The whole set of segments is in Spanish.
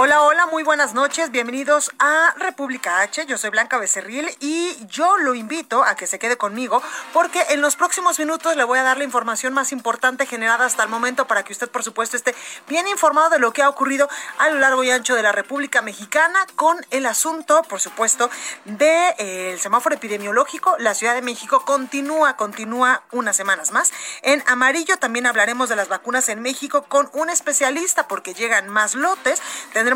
Hola, hola, muy buenas noches. Bienvenidos a República H. Yo soy Blanca Becerril y yo lo invito a que se quede conmigo porque en los próximos minutos le voy a dar la información más importante generada hasta el momento para que usted, por supuesto, esté bien informado de lo que ha ocurrido a lo largo y ancho de la República Mexicana con el asunto, por supuesto, del de, eh, semáforo epidemiológico. La Ciudad de México continúa, continúa unas semanas más. En amarillo también hablaremos de las vacunas en México con un especialista porque llegan más lotes.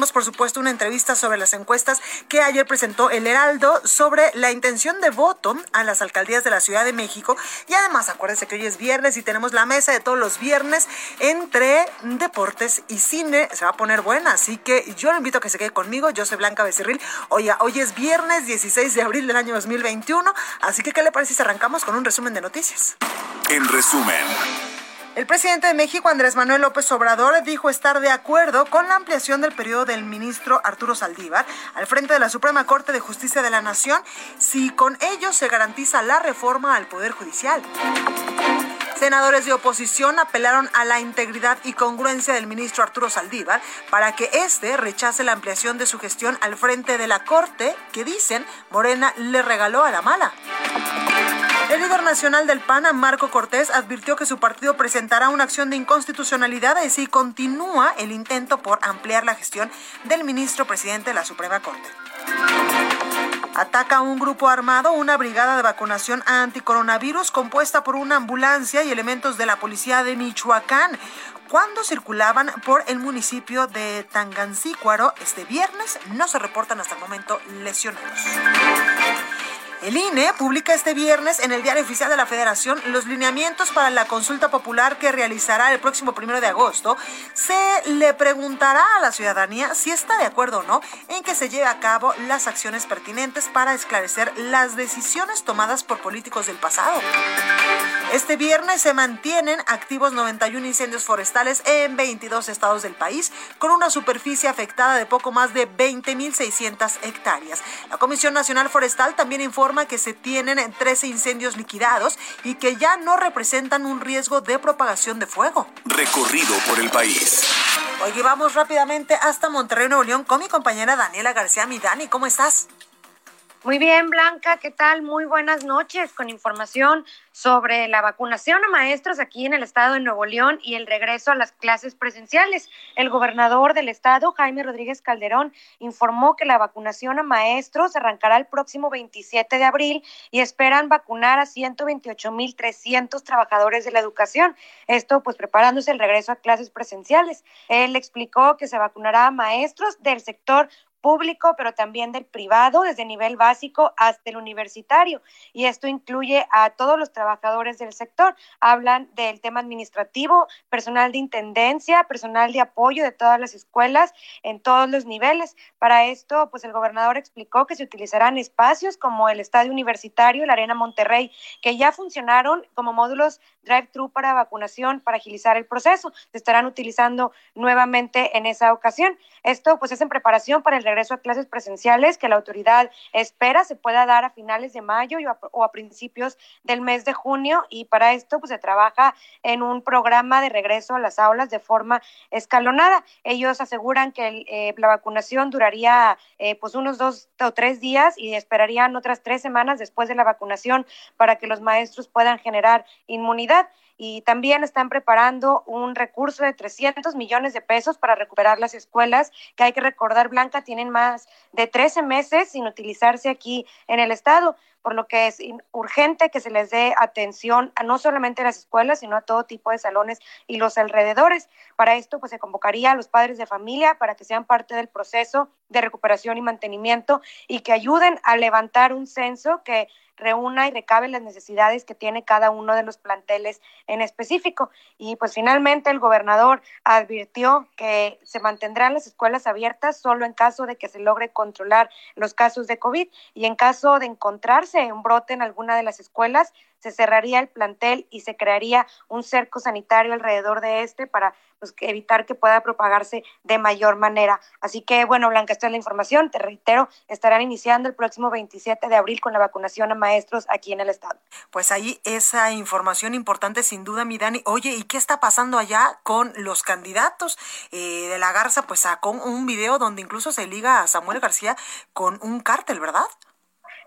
Por supuesto, una entrevista sobre las encuestas que ayer presentó el Heraldo sobre la intención de voto a las alcaldías de la Ciudad de México. Y además, acuérdense que hoy es viernes y tenemos la mesa de todos los viernes entre deportes y cine. Se va a poner buena, así que yo lo invito a que se quede conmigo. Yo soy Blanca Becerril. Oiga, hoy es viernes 16 de abril del año 2021. Así que, ¿qué le parece si arrancamos con un resumen de noticias? En resumen. El presidente de México, Andrés Manuel López Obrador, dijo estar de acuerdo con la ampliación del periodo del ministro Arturo Saldívar al frente de la Suprema Corte de Justicia de la Nación si con ello se garantiza la reforma al Poder Judicial. Senadores de oposición apelaron a la integridad y congruencia del ministro Arturo Saldívar para que éste rechace la ampliación de su gestión al frente de la Corte que dicen Morena le regaló a la mala. Líder nacional del PAN, Marco Cortés, advirtió que su partido presentará una acción de inconstitucionalidad si continúa el intento por ampliar la gestión del ministro presidente de la Suprema Corte. Ataca un grupo armado una brigada de vacunación anticoronavirus compuesta por una ambulancia y elementos de la policía de Michoacán cuando circulaban por el municipio de Tangancícuaro este viernes. No se reportan hasta el momento lesionados. El INE publica este viernes en el Diario Oficial de la Federación los lineamientos para la consulta popular que realizará el próximo primero de agosto. Se le preguntará a la ciudadanía si está de acuerdo o no en que se lleve a cabo las acciones pertinentes para esclarecer las decisiones tomadas por políticos del pasado. Este viernes se mantienen activos 91 incendios forestales en 22 estados del país, con una superficie afectada de poco más de 20.600 hectáreas. La Comisión Nacional Forestal también informa que se tienen 13 incendios liquidados y que ya no representan un riesgo de propagación de fuego. Recorrido por el país. Hoy vamos rápidamente hasta Monterrey, Nuevo León, con mi compañera Daniela García Midani. ¿Cómo estás? Muy bien, Blanca, ¿qué tal? Muy buenas noches con información sobre la vacunación a maestros aquí en el estado de Nuevo León y el regreso a las clases presenciales. El gobernador del estado, Jaime Rodríguez Calderón, informó que la vacunación a maestros arrancará el próximo 27 de abril y esperan vacunar a 128.300 trabajadores de la educación. Esto pues preparándose el regreso a clases presenciales. Él explicó que se vacunará a maestros del sector público, pero también del privado, desde nivel básico hasta el universitario. Y esto incluye a todos los trabajadores del sector. Hablan del tema administrativo, personal de intendencia, personal de apoyo de todas las escuelas en todos los niveles. Para esto, pues el gobernador explicó que se utilizarán espacios como el Estadio Universitario, la Arena Monterrey, que ya funcionaron como módulos drive-thru para vacunación para agilizar el proceso. Se estarán utilizando nuevamente en esa ocasión. Esto pues es en preparación para el regreso a clases presenciales que la autoridad espera se pueda dar a finales de mayo o a principios del mes de junio y para esto pues se trabaja en un programa de regreso a las aulas de forma escalonada. Ellos aseguran que eh, la vacunación duraría eh, pues unos dos o tres días y esperarían otras tres semanas después de la vacunación para que los maestros puedan generar inmunidad y también están preparando un recurso de 300 millones de pesos para recuperar las escuelas, que hay que recordar, Blanca, tienen más de 13 meses sin utilizarse aquí en el estado. Por lo que es urgente que se les dé atención a no solamente a las escuelas, sino a todo tipo de salones y los alrededores. Para esto, pues se convocaría a los padres de familia para que sean parte del proceso de recuperación y mantenimiento y que ayuden a levantar un censo que reúna y recabe las necesidades que tiene cada uno de los planteles en específico. Y pues finalmente el gobernador advirtió que se mantendrán las escuelas abiertas solo en caso de que se logre controlar los casos de COVID y en caso de encontrarse un brote en alguna de las escuelas, se cerraría el plantel y se crearía un cerco sanitario alrededor de este para pues, evitar que pueda propagarse de mayor manera. Así que, bueno, Blanca, esta es la información. Te reitero, estarán iniciando el próximo 27 de abril con la vacunación a maestros aquí en el estado. Pues ahí esa información importante, sin duda, mi Dani. Oye, ¿y qué está pasando allá con los candidatos? Eh, de la Garza, pues sacó un video donde incluso se liga a Samuel García con un cártel, ¿verdad?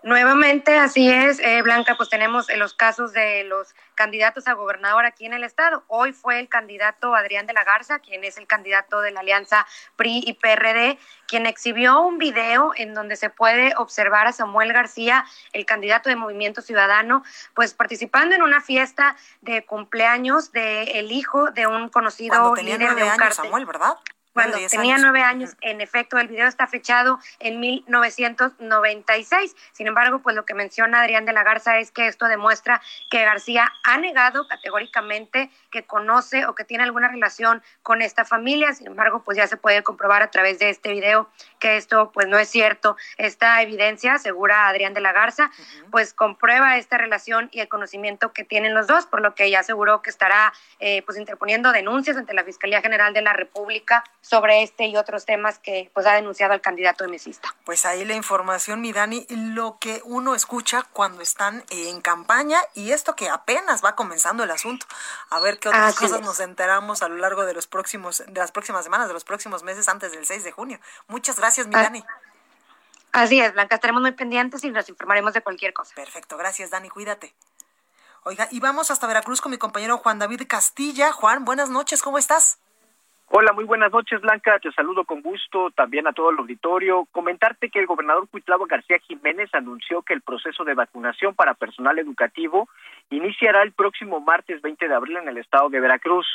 Nuevamente, así es, eh, Blanca, pues tenemos los casos de los candidatos a gobernador aquí en el estado. Hoy fue el candidato Adrián de la Garza, quien es el candidato de la alianza PRI y PRD, quien exhibió un video en donde se puede observar a Samuel García, el candidato de Movimiento Ciudadano, pues participando en una fiesta de cumpleaños del el hijo de un conocido líder de un años, Samuel, ¿verdad? Cuando tenía nueve años. En efecto, el video está fechado en 1996. Sin embargo, pues lo que menciona Adrián de la Garza es que esto demuestra que García ha negado categóricamente que conoce o que tiene alguna relación con esta familia. Sin embargo, pues ya se puede comprobar a través de este video que esto pues no es cierto. Esta evidencia, asegura Adrián de la Garza, pues comprueba esta relación y el conocimiento que tienen los dos, por lo que ya aseguró que estará eh, pues interponiendo denuncias ante la Fiscalía General de la República sobre este y otros temas que pues ha denunciado el candidato de mesista. Pues ahí la información, mi Dani, lo que uno escucha cuando están en campaña y esto que apenas va comenzando el asunto. A ver qué otras cosas nos enteramos a lo largo de los próximos de las próximas semanas, de los próximos meses antes del 6 de junio. Muchas gracias, mi ah, Dani. Así es, Blanca, estaremos muy pendientes y nos informaremos de cualquier cosa. Perfecto, gracias, Dani, cuídate. Oiga, y vamos hasta Veracruz con mi compañero Juan David Castilla. Juan, buenas noches, ¿cómo estás? Hola, muy buenas noches, Blanca. Te saludo con gusto, también a todo el auditorio. Comentarte que el gobernador Cuitlavo García Jiménez anunció que el proceso de vacunación para personal educativo iniciará el próximo martes 20 de abril en el estado de Veracruz.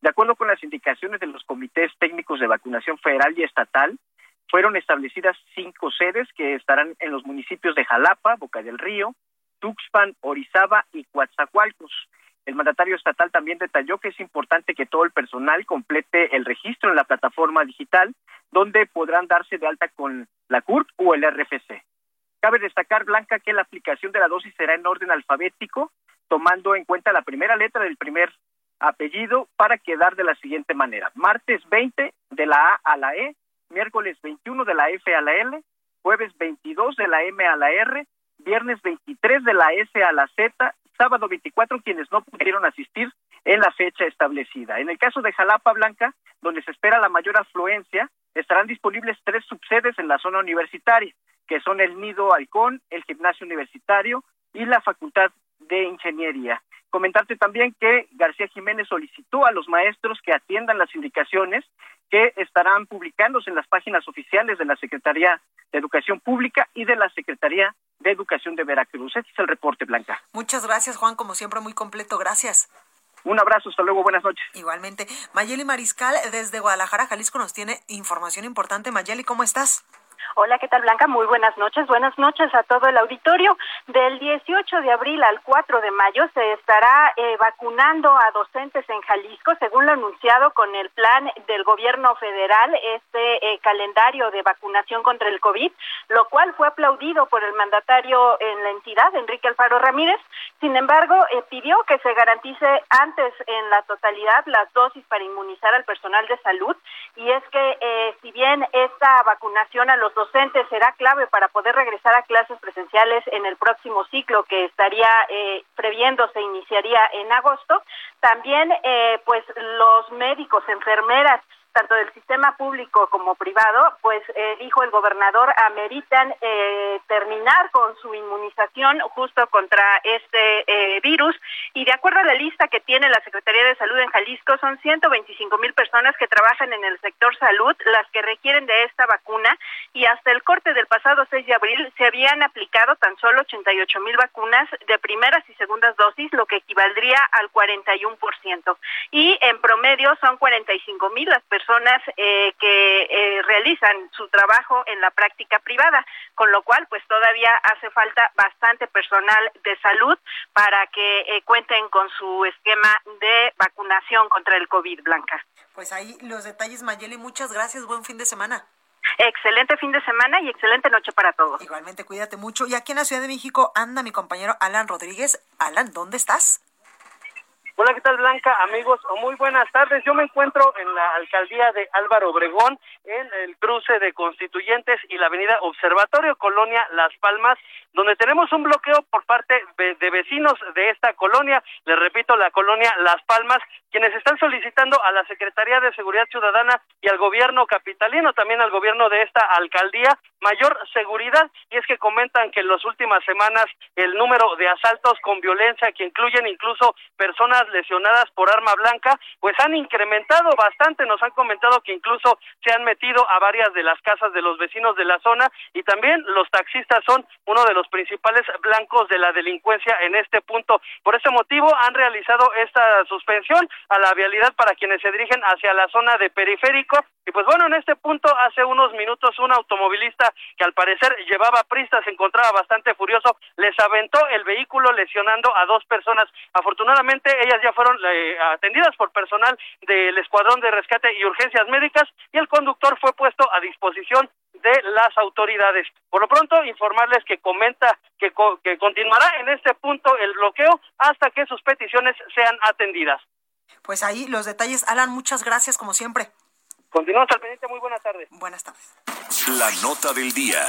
De acuerdo con las indicaciones de los comités técnicos de vacunación federal y estatal, fueron establecidas cinco sedes que estarán en los municipios de Jalapa, Boca del Río, Tuxpan, Orizaba y Coatzacoalcos. El mandatario estatal también detalló que es importante que todo el personal complete el registro en la plataforma digital, donde podrán darse de alta con la CURP o el RFC. Cabe destacar, Blanca, que la aplicación de la dosis será en orden alfabético, tomando en cuenta la primera letra del primer apellido para quedar de la siguiente manera. Martes 20 de la A a la E, miércoles 21 de la F a la L, jueves 22 de la M a la R, viernes 23 de la S a la Z sábado 24 quienes no pudieron asistir en la fecha establecida. En el caso de Jalapa Blanca, donde se espera la mayor afluencia, estarán disponibles tres subsedes en la zona universitaria, que son el Nido Halcón, el Gimnasio Universitario y la Facultad de Ingeniería. Comentarte también que García Jiménez solicitó a los maestros que atiendan las indicaciones que estarán publicándose en las páginas oficiales de la Secretaría de Educación Pública y de la Secretaría de Educación de Veracruz. Este es el reporte, Blanca. Muchas gracias, Juan, como siempre, muy completo. Gracias. Un abrazo, hasta luego, buenas noches. Igualmente. Mayeli Mariscal, desde Guadalajara, Jalisco, nos tiene información importante. Mayeli, ¿cómo estás? Hola, ¿qué tal Blanca? Muy buenas noches. Buenas noches a todo el auditorio. Del 18 de abril al 4 de mayo se estará eh, vacunando a docentes en Jalisco, según lo anunciado con el plan del gobierno federal, este eh, calendario de vacunación contra el COVID, lo cual fue aplaudido por el mandatario en la entidad, Enrique Alfaro Ramírez. Sin embargo, eh, pidió que se garantice antes en la totalidad las dosis para inmunizar al personal de salud. Y es que si bien esta vacunación a los docentes será clave para poder regresar a clases presenciales en el próximo ciclo que estaría eh, previendo se iniciaría en agosto. También, eh, pues, los médicos, enfermeras, tanto del sistema público como privado, pues eh, dijo el gobernador, ameritan eh, terminar con su inmunización justo contra este eh, virus. De acuerdo a la lista que tiene la Secretaría de Salud en Jalisco, son 125 mil personas que trabajan en el sector salud las que requieren de esta vacuna y hasta el corte del pasado 6 de abril se habían aplicado tan solo 88 mil vacunas de primeras y segundas dosis, lo que equivaldría al 41%. Y en promedio son 45 mil las personas eh, que eh, realizan su trabajo en la práctica privada, con lo cual pues todavía hace falta bastante personal de salud para que eh, cuenten con su esquema de vacunación contra el COVID, Blanca. Pues ahí los detalles, Mayeli, muchas gracias, buen fin de semana. Excelente fin de semana y excelente noche para todos. Igualmente, cuídate mucho. Y aquí en la Ciudad de México anda mi compañero Alan Rodríguez. Alan, ¿dónde estás? Hola, ¿qué tal Blanca? Amigos, muy buenas tardes. Yo me encuentro en la alcaldía de Álvaro Obregón, en el cruce de Constituyentes y la avenida Observatorio Colonia Las Palmas, donde tenemos un bloqueo por parte de vecinos de esta colonia, les repito, la colonia Las Palmas, quienes están solicitando a la Secretaría de Seguridad Ciudadana y al gobierno capitalino, también al gobierno de esta alcaldía, mayor seguridad. Y es que comentan que en las últimas semanas el número de asaltos con violencia, que incluyen incluso personas lesionadas por arma blanca, pues han incrementado bastante. Nos han comentado que incluso se han metido a varias de las casas de los vecinos de la zona y también los taxistas son uno de los principales blancos de la delincuencia en este punto. Por ese motivo han realizado esta suspensión a la vialidad para quienes se dirigen hacia la zona de periférico. Y pues bueno, en este punto hace unos minutos un automovilista que al parecer llevaba prisa se encontraba bastante furioso, les aventó el vehículo lesionando a dos personas. Afortunadamente ellas ya fueron eh, atendidas por personal del Escuadrón de Rescate y Urgencias Médicas y el conductor fue puesto a disposición de las autoridades. Por lo pronto, informarles que comenta que, que continuará en este punto el bloqueo hasta que sus peticiones sean atendidas. Pues ahí los detalles. Alan, muchas gracias como siempre. Continuamos al pendiente. Muy buenas tardes. Buenas tardes. La nota del día.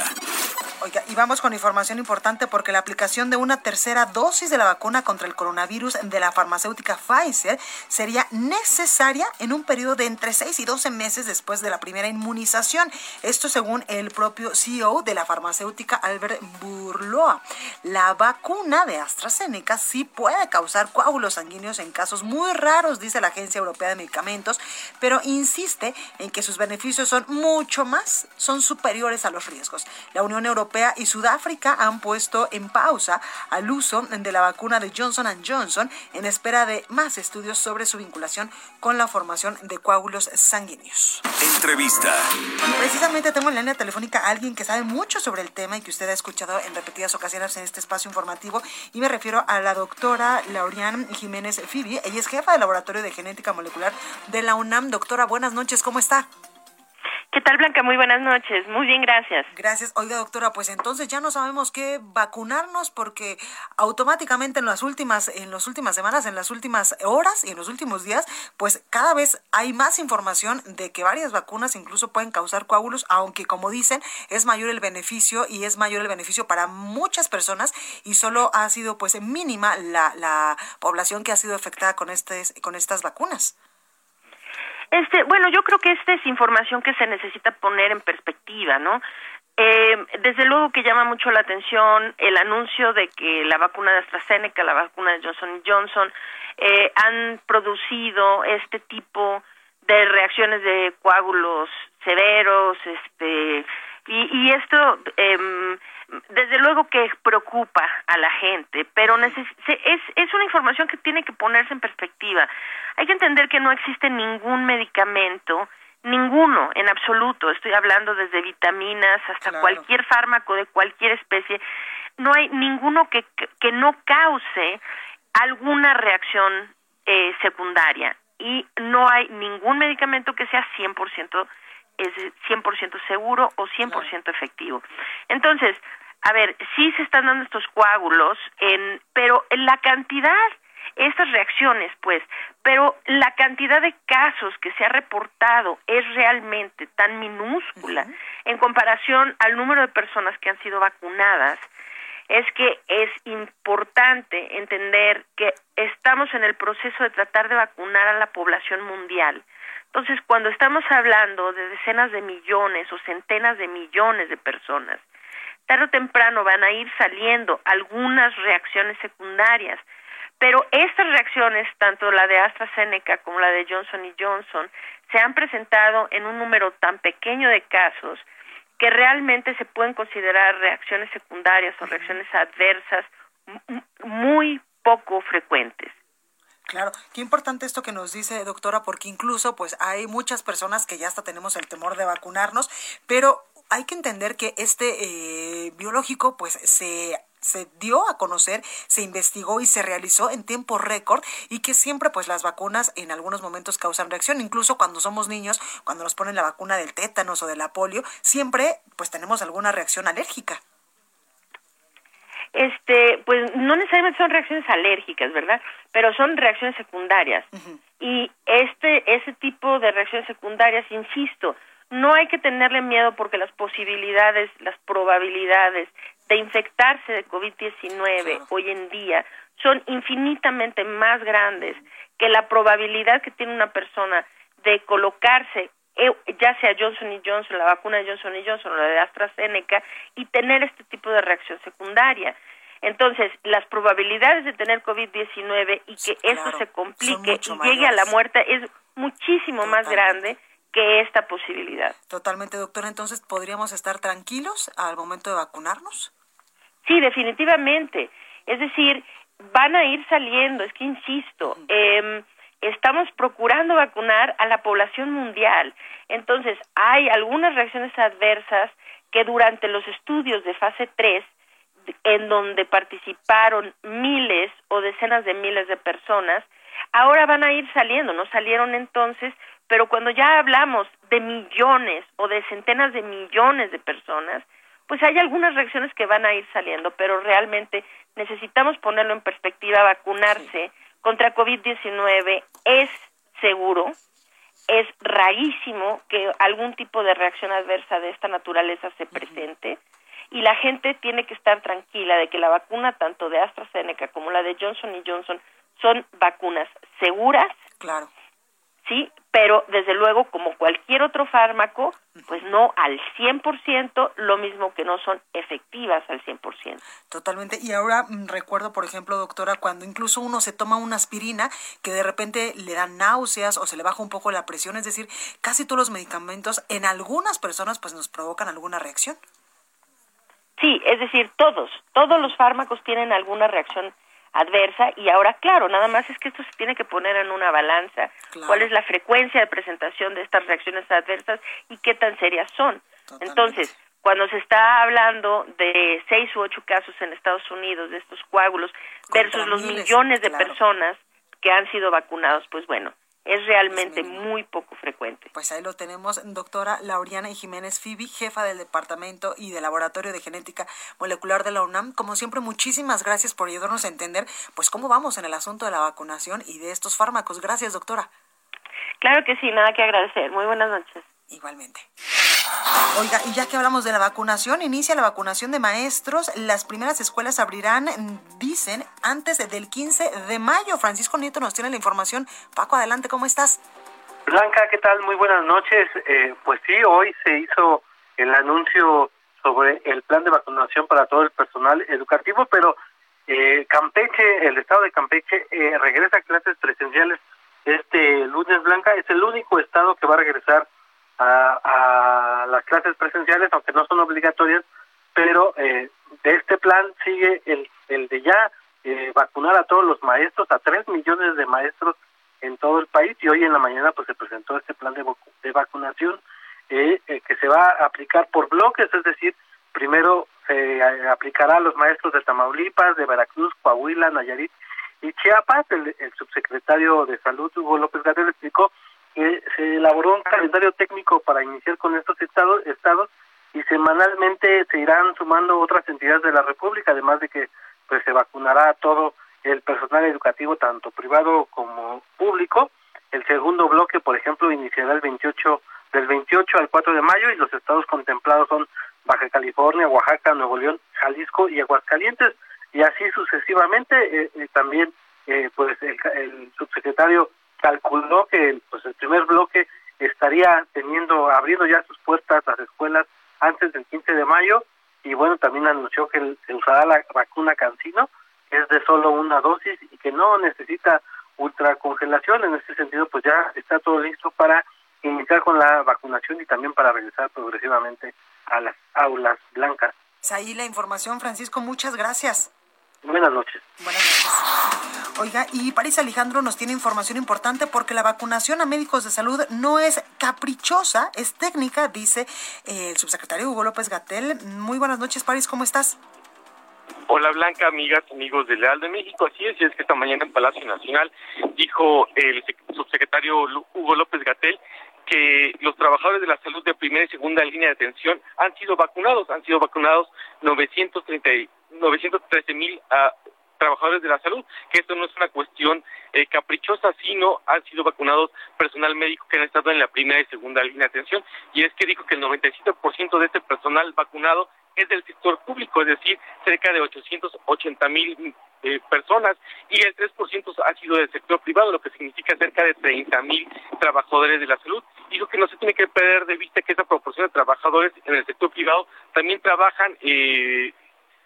Oiga, y vamos con información importante porque la aplicación de una tercera dosis de la vacuna contra el coronavirus de la farmacéutica Pfizer sería necesaria en un periodo de entre 6 y 12 meses después de la primera inmunización. Esto según el propio CEO de la farmacéutica Albert Burloa. La vacuna de AstraZeneca sí puede causar coágulos sanguíneos en casos muy raros, dice la Agencia Europea de Medicamentos, pero insiste en que sus beneficios son mucho más, son superiores a los riesgos. La Unión Europea y Sudáfrica han puesto en pausa al uso de la vacuna de Johnson Johnson en espera de más estudios sobre su vinculación con la formación de coágulos sanguíneos. Entrevista. Precisamente tengo en la línea telefónica a alguien que sabe mucho sobre el tema y que usted ha escuchado en repetidas ocasiones en este espacio informativo y me refiero a la doctora Laurian Jiménez Fibi. Ella es jefa del Laboratorio de Genética Molecular de la UNAM. Doctora, buenas noches, ¿cómo está? ¿Qué tal, Blanca? Muy buenas noches. Muy bien, gracias. Gracias. Oiga, doctora, pues entonces ya no sabemos qué vacunarnos porque automáticamente en las últimas en las últimas semanas, en las últimas horas y en los últimos días, pues cada vez hay más información de que varias vacunas incluso pueden causar coágulos, aunque como dicen, es mayor el beneficio y es mayor el beneficio para muchas personas y solo ha sido pues mínima la, la población que ha sido afectada con este con estas vacunas. Este, bueno, yo creo que esta es información que se necesita poner en perspectiva, ¿no? Eh, desde luego que llama mucho la atención el anuncio de que la vacuna de AstraZeneca, la vacuna de Johnson Johnson, eh, han producido este tipo de reacciones de coágulos severos, este, y, y esto eh, desde luego que preocupa a la gente, pero es, es una información que tiene que ponerse en perspectiva. Hay que entender que no existe ningún medicamento, ninguno en absoluto, estoy hablando desde vitaminas hasta cualquier fármaco de cualquier especie, no hay ninguno que, que no cause alguna reacción eh, secundaria. Y no hay ningún medicamento que sea 100% es 100% seguro o 100% efectivo. Entonces, a ver, sí se están dando estos coágulos, en, pero en la cantidad, estas reacciones, pues, pero la cantidad de casos que se ha reportado es realmente tan minúscula en comparación al número de personas que han sido vacunadas, es que es importante entender que estamos en el proceso de tratar de vacunar a la población mundial. Entonces, cuando estamos hablando de decenas de millones o centenas de millones de personas, tarde o temprano van a ir saliendo algunas reacciones secundarias, pero estas reacciones, tanto la de AstraZeneca como la de Johnson y Johnson, se han presentado en un número tan pequeño de casos que realmente se pueden considerar reacciones secundarias o reacciones adversas muy poco frecuentes. Claro, qué importante esto que nos dice doctora, porque incluso pues hay muchas personas que ya hasta tenemos el temor de vacunarnos, pero hay que entender que este eh, biológico pues se se dio a conocer, se investigó y se realizó en tiempo récord y que siempre pues las vacunas en algunos momentos causan reacción, incluso cuando somos niños, cuando nos ponen la vacuna del tétanos o de la polio, siempre pues tenemos alguna reacción alérgica. Este, pues no necesariamente son reacciones alérgicas, ¿verdad? Pero son reacciones secundarias. Y este ese tipo de reacciones secundarias, insisto, no hay que tenerle miedo porque las posibilidades, las probabilidades de infectarse de COVID-19 hoy en día son infinitamente más grandes que la probabilidad que tiene una persona de colocarse eh, ya sea Johnson y Johnson, la vacuna de Johnson y Johnson o la de AstraZeneca y tener este tipo de reacción secundaria. Entonces, las probabilidades de tener COVID-19 y que eso se complique y llegue a la muerte es muchísimo más grande que esta posibilidad. Totalmente, doctora. Entonces, ¿podríamos estar tranquilos al momento de vacunarnos? Sí, definitivamente. Es decir, van a ir saliendo, es que insisto, eh, estamos procurando vacunar a la población mundial. Entonces, hay algunas reacciones adversas que durante los estudios de fase 3, en donde participaron miles o decenas de miles de personas, ahora van a ir saliendo, no salieron entonces, pero cuando ya hablamos de millones o de centenas de millones de personas, pues hay algunas reacciones que van a ir saliendo, pero realmente necesitamos ponerlo en perspectiva, vacunarse contra COVID-19 es seguro, es rarísimo que algún tipo de reacción adversa de esta naturaleza se presente y la gente tiene que estar tranquila de que la vacuna tanto de AstraZeneca como la de Johnson y Johnson son vacunas seguras. Claro sí, pero desde luego como cualquier otro fármaco, pues no al 100%, lo mismo que no son efectivas al 100%. Totalmente. Y ahora mm, recuerdo, por ejemplo, doctora, cuando incluso uno se toma una aspirina que de repente le dan náuseas o se le baja un poco la presión, es decir, casi todos los medicamentos en algunas personas pues nos provocan alguna reacción. Sí, es decir, todos, todos los fármacos tienen alguna reacción adversa y ahora claro, nada más es que esto se tiene que poner en una balanza, cuál es la frecuencia de presentación de estas reacciones adversas y qué tan serias son. Entonces, cuando se está hablando de seis u ocho casos en Estados Unidos de estos coágulos versus los millones de personas que han sido vacunados, pues bueno, es realmente muy poco frecuente. Pues ahí lo tenemos, doctora Lauriana Jiménez Fibi, jefa del Departamento y del Laboratorio de Genética Molecular de la UNAM. Como siempre, muchísimas gracias por ayudarnos a entender pues cómo vamos en el asunto de la vacunación y de estos fármacos. Gracias, doctora. Claro que sí, nada que agradecer. Muy buenas noches. Igualmente. Oiga, y ya que hablamos de la vacunación, inicia la vacunación de maestros. Las primeras escuelas abrirán, dicen, antes del 15 de mayo. Francisco Nieto nos tiene la información. Paco, adelante, ¿cómo estás? Blanca, ¿qué tal? Muy buenas noches. Eh, pues sí, hoy se hizo el anuncio sobre el plan de vacunación para todo el personal educativo, pero eh, Campeche, el estado de Campeche, eh, regresa a clases presenciales este lunes, Blanca. Es el único estado que va a regresar a, las clases presenciales, aunque no son obligatorias, pero eh, de este plan sigue el, el de ya eh, vacunar a todos los maestros, a tres millones de maestros en todo el país y hoy en la mañana pues se presentó este plan de, de vacunación eh, que se va a aplicar por bloques, es decir, primero se aplicará a los maestros de Tamaulipas, de Veracruz, Coahuila, Nayarit y Chiapas. El, subsecretario de Salud, Hugo López Gabriel, explicó que se elaboró un calendario técnico para iniciar con estos estados, estados y semanalmente se irán sumando otras entidades de la República, además de que pues se vacunará a todo el personal educativo, tanto privado como público. El segundo bloque, por ejemplo, iniciará el 28 del 28 al 4 de mayo y los estados contemplados son Baja California, Oaxaca, Nuevo León, Jalisco y Aguascalientes y así sucesivamente. Eh, eh, también, eh, pues el, el subsecretario calculó que pues el primer bloque estaría teniendo, abriendo ya sus puertas a las escuelas antes del 15 de mayo y bueno, también anunció que se usará la vacuna Cancino, que es de solo una dosis y que no necesita ultracongelación. En este sentido, pues ya está todo listo para iniciar con la vacunación y también para regresar progresivamente a las aulas blancas. Ahí la información, Francisco, muchas gracias. Buenas noches. Buenas noches. Oiga, y París Alejandro nos tiene información importante porque la vacunación a médicos de salud no es caprichosa, es técnica, dice el subsecretario Hugo López Gatel. Muy buenas noches, París, ¿cómo estás? Hola Blanca, amigas, amigos del Leal de México. Así es, y es que esta mañana en Palacio Nacional dijo el subsecretario Hugo López Gatel que los trabajadores de la salud de primera y segunda línea de atención han sido vacunados, han sido vacunados 930, 913 mil trabajadores de la salud, que esto no es una cuestión eh, caprichosa, sino han sido vacunados personal médico que han estado en la primera y segunda línea de atención, y es que dijo que el 97% de este personal vacunado es del sector público, es decir, cerca de 880 mil eh, personas, y el 3% ha sido del sector privado, lo que significa cerca de 30 mil trabajadores de la salud. Dijo que no se tiene que perder de vista que esa proporción de trabajadores en el sector privado también trabajan eh,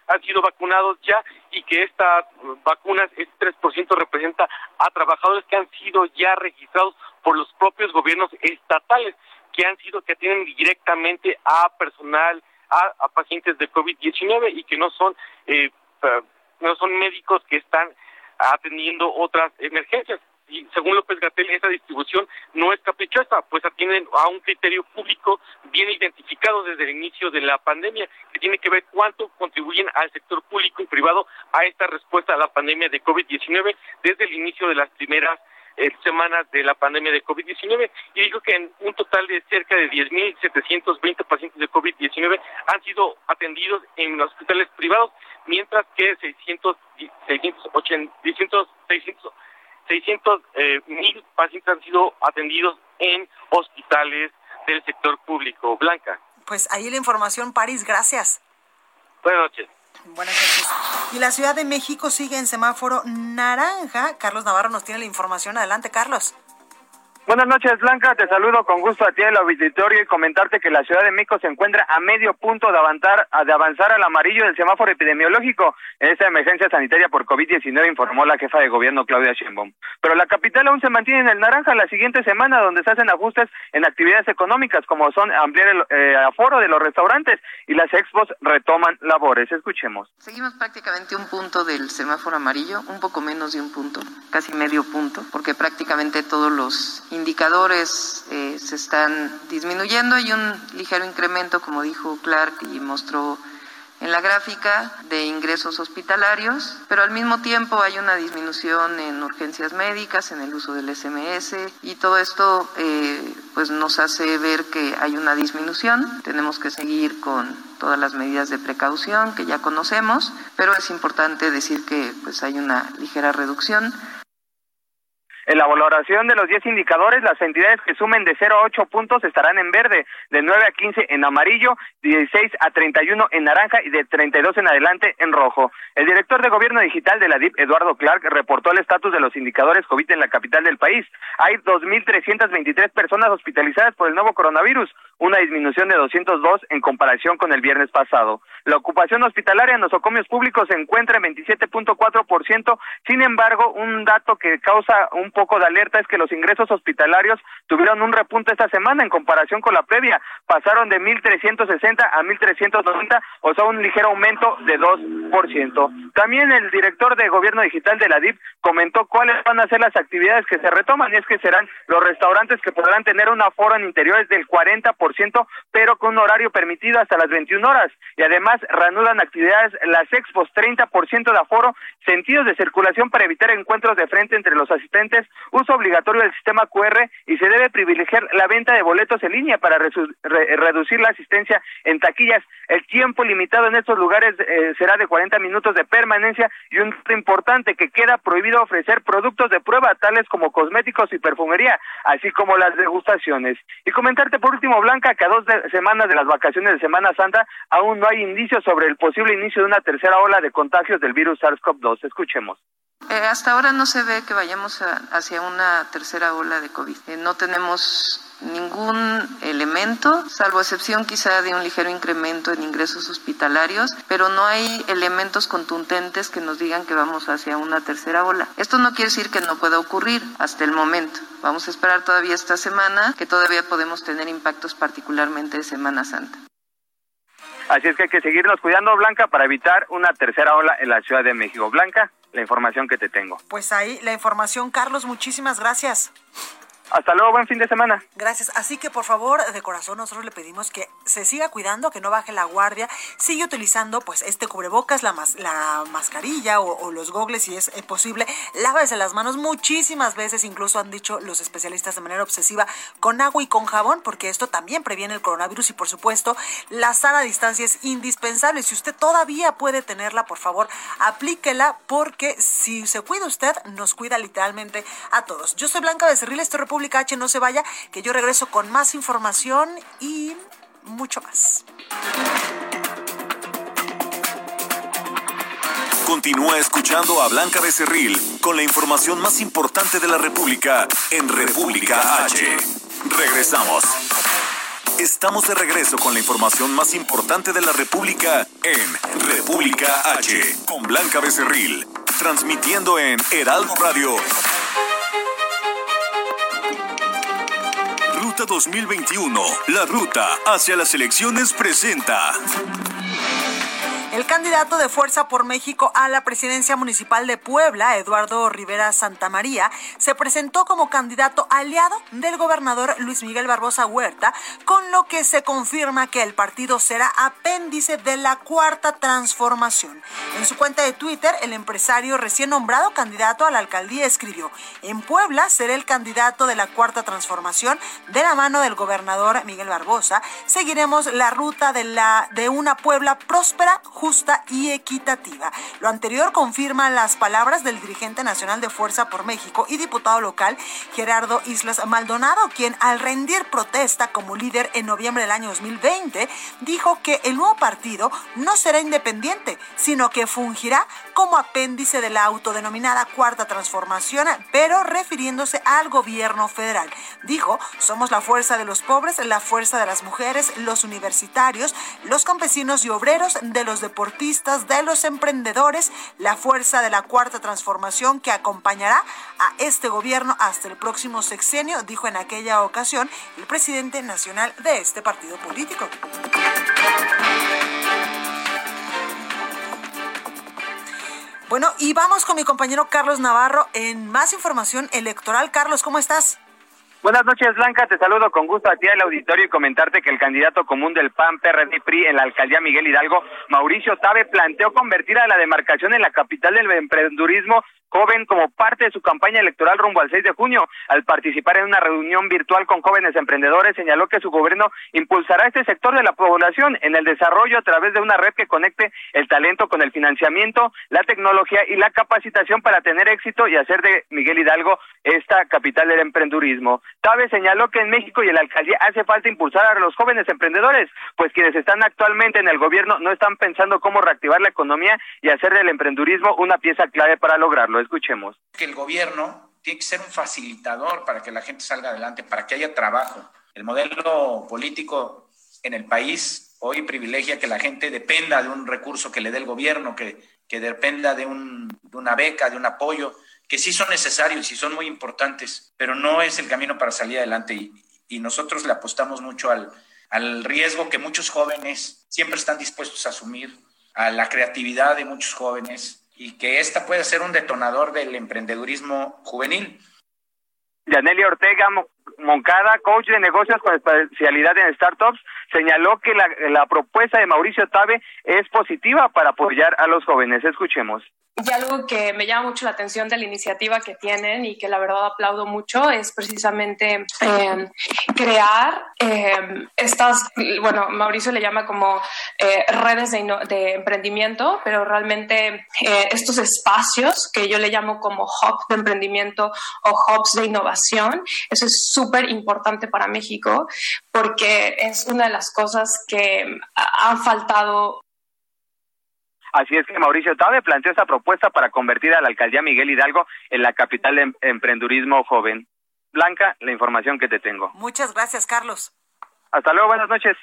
han sido vacunados ya y que estas vacunas, este 3% representa a trabajadores que han sido ya registrados por los propios gobiernos estatales, que han sido, que atienden directamente a personal a, pacientes de COVID-19 y que no son eh, no son médicos que están atendiendo otras emergencias. Y según López Gatel, esa distribución no es caprichosa, pues atienden a un criterio público bien identificado desde el inicio de la pandemia, que tiene que ver cuánto contribuyen al sector público y privado a esta respuesta a la pandemia de COVID-19 desde el inicio de las primeras eh, semanas de la pandemia de COVID-19 y dijo que en un total de cerca de 10.720 pacientes de COVID-19 han sido atendidos en los hospitales privados, mientras que 600, 600, 600, mil pacientes han sido atendidos en hospitales del sector público. Blanca. Pues ahí la información, París, gracias. Buenas noches. Buenas noches. Y la Ciudad de México sigue en semáforo naranja. Carlos Navarro nos tiene la información. Adelante, Carlos. Buenas noches, Blanca. Te saludo con gusto a ti el auditorio y comentarte que la Ciudad de México se encuentra a medio punto de avanzar, de avanzar al amarillo del semáforo epidemiológico en esta emergencia sanitaria por COVID-19, informó la jefa de gobierno Claudia Sheinbaum. Pero la capital aún se mantiene en el naranja la siguiente semana, donde se hacen ajustes en actividades económicas, como son ampliar el eh, aforo de los restaurantes y las expos retoman labores. Escuchemos. Seguimos prácticamente un punto del semáforo amarillo, un poco menos de un punto, casi medio punto, porque prácticamente todos los indicadores eh, se están disminuyendo. y un ligero incremento, como dijo Clark y mostró en la gráfica, de ingresos hospitalarios, pero al mismo tiempo hay una disminución en urgencias médicas, en el uso del SMS y todo esto eh, pues nos hace ver que hay una disminución. Tenemos que seguir con todas las medidas de precaución que ya conocemos, pero es importante decir que pues hay una ligera reducción. En la valoración de los 10 indicadores, las entidades que sumen de 0 a 8 puntos estarán en verde, de 9 a 15 en amarillo, 16 a 31 en naranja y de 32 en adelante en rojo. El director de Gobierno Digital de la DIP, Eduardo Clark, reportó el estatus de los indicadores COVID en la capital del país. Hay 2.323 personas hospitalizadas por el nuevo coronavirus, una disminución de 202 en comparación con el viernes pasado. La ocupación hospitalaria en nosocomios públicos se encuentra en 27.4%, sin embargo, un dato que causa un poco de alerta es que los ingresos hospitalarios tuvieron un repunte esta semana en comparación con la previa, pasaron de 1.360 a 1.390, o sea, un ligero aumento de 2%. También el director de Gobierno Digital de la DIP comentó cuáles van a ser las actividades que se retoman, y es que serán los restaurantes que podrán tener un aforo en interiores del 40%, pero con un horario permitido hasta las 21 horas, y además reanudan actividades las expos, 30% de aforo, sentidos de circulación para evitar encuentros de frente entre los asistentes uso obligatorio del sistema QR y se debe privilegiar la venta de boletos en línea para reducir la asistencia en taquillas. El tiempo limitado en estos lugares eh, será de 40 minutos de permanencia y un punto importante que queda prohibido ofrecer productos de prueba tales como cosméticos y perfumería, así como las degustaciones. Y comentarte por último, Blanca, que a dos semanas de las vacaciones de Semana Santa aún no hay indicios sobre el posible inicio de una tercera ola de contagios del virus SARS-CoV-2. Escuchemos. Eh, hasta ahora no se ve que vayamos hacia una tercera ola de COVID. Eh, no tenemos ningún elemento, salvo excepción quizá de un ligero incremento en ingresos hospitalarios, pero no hay elementos contundentes que nos digan que vamos hacia una tercera ola. Esto no quiere decir que no pueda ocurrir hasta el momento. Vamos a esperar todavía esta semana, que todavía podemos tener impactos particularmente de Semana Santa. Así es que hay que seguirnos cuidando, Blanca, para evitar una tercera ola en la Ciudad de México. Blanca, la información que te tengo. Pues ahí la información, Carlos, muchísimas gracias. Hasta luego, buen fin de semana. Gracias. Así que por favor, de corazón, nosotros le pedimos que se siga cuidando, que no baje la guardia, sigue utilizando pues este cubrebocas, la, la mascarilla o, los gogles si es posible. Lávese las manos muchísimas veces, incluso han dicho los especialistas de manera obsesiva, con agua y con jabón, porque esto también previene el coronavirus y por supuesto la sana distancia es indispensable. Si usted todavía puede tenerla, por favor, aplíquela porque si se cuida usted, nos cuida literalmente a todos. Yo soy Blanca Becerril, estoy República H, no se vaya, que yo regreso con más información y mucho más. Continúa escuchando a Blanca Becerril con la información más importante de la República en República H. Regresamos. Estamos de regreso con la información más importante de la República en República H con Blanca Becerril, transmitiendo en Heraldo Radio. Ruta 2021, la ruta hacia las elecciones presenta. El candidato de Fuerza por México a la presidencia municipal de Puebla, Eduardo Rivera Santamaría, se presentó como candidato aliado del gobernador Luis Miguel Barbosa Huerta, con lo que se confirma que el partido será apéndice de la cuarta transformación. En su cuenta de Twitter, el empresario recién nombrado candidato a la alcaldía escribió, en Puebla seré el candidato de la cuarta transformación de la mano del gobernador Miguel Barbosa. Seguiremos la ruta de, la, de una Puebla próspera, y equitativa. Lo anterior confirma las palabras del dirigente nacional de Fuerza por México y diputado local Gerardo Islas Maldonado, quien al rendir protesta como líder en noviembre del año 2020, dijo que el nuevo partido no será independiente, sino que fungirá como apéndice de la autodenominada Cuarta Transformación, pero refiriéndose al gobierno federal. Dijo, somos la fuerza de los pobres, la fuerza de las mujeres, los universitarios, los campesinos y obreros, de los de los emprendedores, la fuerza de la Cuarta Transformación que acompañará a este gobierno hasta el próximo sexenio, dijo en aquella ocasión el presidente nacional de este partido político. Bueno, y vamos con mi compañero Carlos Navarro en más información electoral. Carlos, ¿cómo estás? Buenas noches, Blanca. Te saludo con gusto a ti al auditorio y comentarte que el candidato común del PAN, PRD PRI en la alcaldía Miguel Hidalgo, Mauricio Tabe, planteó convertir a la demarcación en la capital del emprendurismo joven como parte de su campaña electoral rumbo al 6 de junio. Al participar en una reunión virtual con jóvenes emprendedores, señaló que su gobierno impulsará este sector de la población en el desarrollo a través de una red que conecte el talento con el financiamiento, la tecnología y la capacitación para tener éxito y hacer de Miguel Hidalgo esta capital del emprendurismo. Tabe señaló que en México y en la alcaldía hace falta impulsar a los jóvenes emprendedores, pues quienes están actualmente en el gobierno no están pensando cómo reactivar la economía y hacer del emprendurismo una pieza clave para lograrlo. Escuchemos. Que el gobierno tiene que ser un facilitador para que la gente salga adelante, para que haya trabajo. El modelo político en el país hoy privilegia que la gente dependa de un recurso que le dé el gobierno, que, que dependa de, un, de una beca, de un apoyo, que sí son necesarios y son muy importantes, pero no es el camino para salir adelante. Y, y nosotros le apostamos mucho al, al riesgo que muchos jóvenes siempre están dispuestos a asumir, a la creatividad de muchos jóvenes, y que esta puede ser un detonador del emprendedurismo juvenil. Yanelia Ortega Moncada, coach de negocios con especialidad en startups, señaló que la, la propuesta de Mauricio Tabe es positiva para apoyar a los jóvenes. Escuchemos. Y algo que me llama mucho la atención de la iniciativa que tienen y que la verdad aplaudo mucho es precisamente eh, crear eh, estas, bueno, Mauricio le llama como eh, redes de, de, emprendimiento, pero realmente eh, estos espacios que yo le llamo como hubs de emprendimiento o hubs de innovación, eso es súper importante para México porque es una de las cosas que han faltado Así es que Mauricio Tabe planteó esta propuesta para convertir a la alcaldía Miguel Hidalgo en la capital de emprendurismo joven. Blanca, la información que te tengo. Muchas gracias, Carlos. Hasta luego, buenas noches.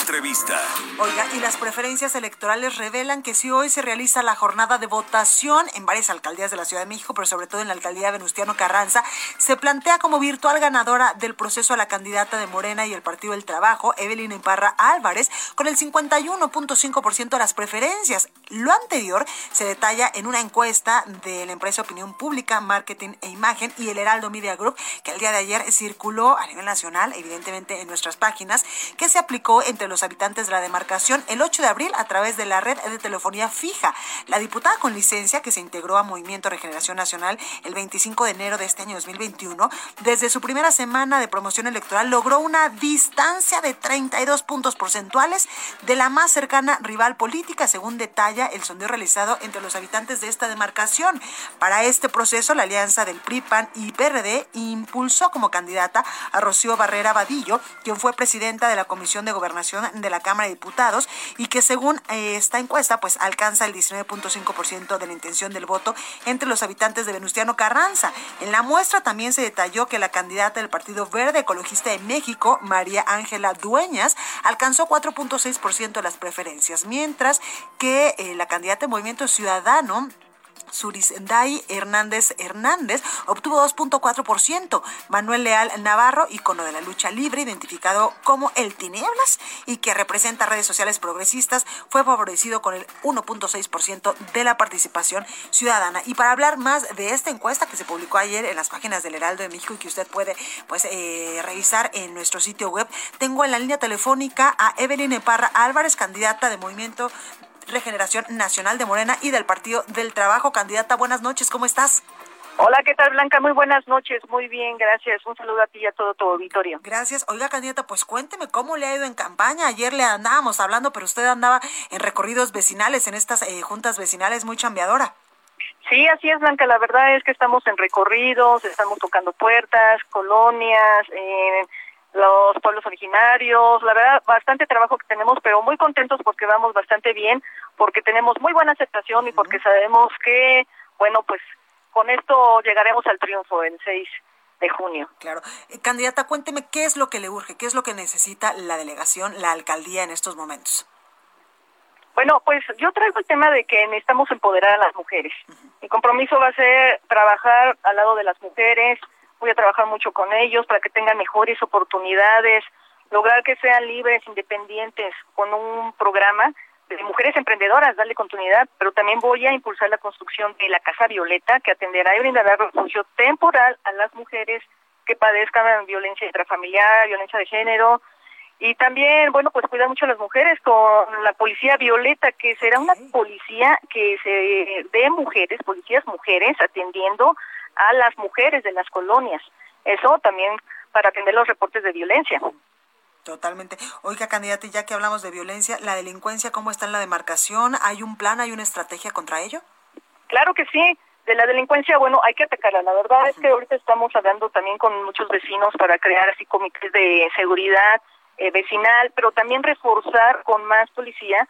Entrevista. Oiga, y las preferencias electorales revelan que si hoy se realiza la jornada de votación en varias alcaldías de la Ciudad de México, pero sobre todo en la alcaldía Venustiano Carranza, se plantea como virtual ganadora del proceso a la candidata de Morena y el Partido del Trabajo, Evelyn Iparra Álvarez, con el 51.5% de las preferencias. Lo anterior se detalla en una encuesta de la empresa Opinión Pública, Marketing e Imagen y el Heraldo Media Group, que el día de ayer circuló a nivel nacional, evidentemente en nuestras páginas, que se aplicó entre los habitantes de la demarcación el 8 de abril a través de la red de telefonía fija. La diputada con licencia que se integró a Movimiento Regeneración Nacional el 25 de enero de este año 2021, desde su primera semana de promoción electoral logró una distancia de 32 puntos porcentuales de la más cercana rival política, según detalla el sondeo realizado entre los habitantes de esta demarcación. Para este proceso, la alianza del PRI, PAN y PRD impulsó como candidata a Rocío Barrera Vadillo, quien fue presidenta de la Comisión de Gobernación de la Cámara de Diputados y que según eh, esta encuesta pues alcanza el 19.5% de la intención del voto entre los habitantes de Venustiano Carranza. En la muestra también se detalló que la candidata del Partido Verde Ecologista de México, María Ángela Dueñas, alcanzó 4.6% de las preferencias, mientras que eh, la candidata de Movimiento Ciudadano Surisendai Hernández Hernández obtuvo 2.4%. Manuel Leal Navarro, icono de la lucha libre, identificado como el Tinieblas y que representa redes sociales progresistas, fue favorecido con el 1.6% de la participación ciudadana. Y para hablar más de esta encuesta que se publicó ayer en las páginas del Heraldo de México y que usted puede pues eh, revisar en nuestro sitio web, tengo en la línea telefónica a Evelyn Eparra Álvarez, candidata de Movimiento Regeneración Nacional de Morena y del Partido del Trabajo. Candidata, buenas noches, ¿cómo estás? Hola, ¿qué tal Blanca? Muy buenas noches, muy bien, gracias. Un saludo a ti y a todo tu auditorio. Gracias. Oiga, candidata, pues cuénteme cómo le ha ido en campaña. Ayer le andábamos hablando, pero usted andaba en recorridos vecinales, en estas eh, juntas vecinales, muy chambeadora. Sí, así es, Blanca. La verdad es que estamos en recorridos, estamos tocando puertas, colonias, eh, los pueblos originarios, la verdad, bastante trabajo que tenemos, pero muy contentos porque vamos bastante bien, porque tenemos muy buena aceptación y porque sabemos que, bueno, pues con esto llegaremos al triunfo el 6 de junio. Claro. Eh, candidata, cuénteme qué es lo que le urge, qué es lo que necesita la delegación, la alcaldía en estos momentos. Bueno, pues yo traigo el tema de que necesitamos empoderar a las mujeres. Mi compromiso va a ser trabajar al lado de las mujeres, voy a trabajar mucho con ellos para que tengan mejores oportunidades, lograr que sean libres, independientes, con un programa de mujeres emprendedoras, darle continuidad, pero también voy a impulsar la construcción de la Casa Violeta, que atenderá y brindará refugio temporal a las mujeres que padezcan violencia intrafamiliar, violencia de género, y también, bueno, pues cuidar mucho a las mujeres con la policía violeta, que será una policía que se de mujeres, policías mujeres, atendiendo a las mujeres de las colonias. Eso también para atender los reportes de violencia. Totalmente. Oiga, candidata, ya que hablamos de violencia, ¿la delincuencia cómo está en la demarcación? ¿Hay un plan, hay una estrategia contra ello? Claro que sí. De la delincuencia, bueno, hay que atacarla. La verdad es que ahorita estamos hablando también con muchos vecinos para crear así comités de seguridad eh, vecinal, pero también reforzar con más policía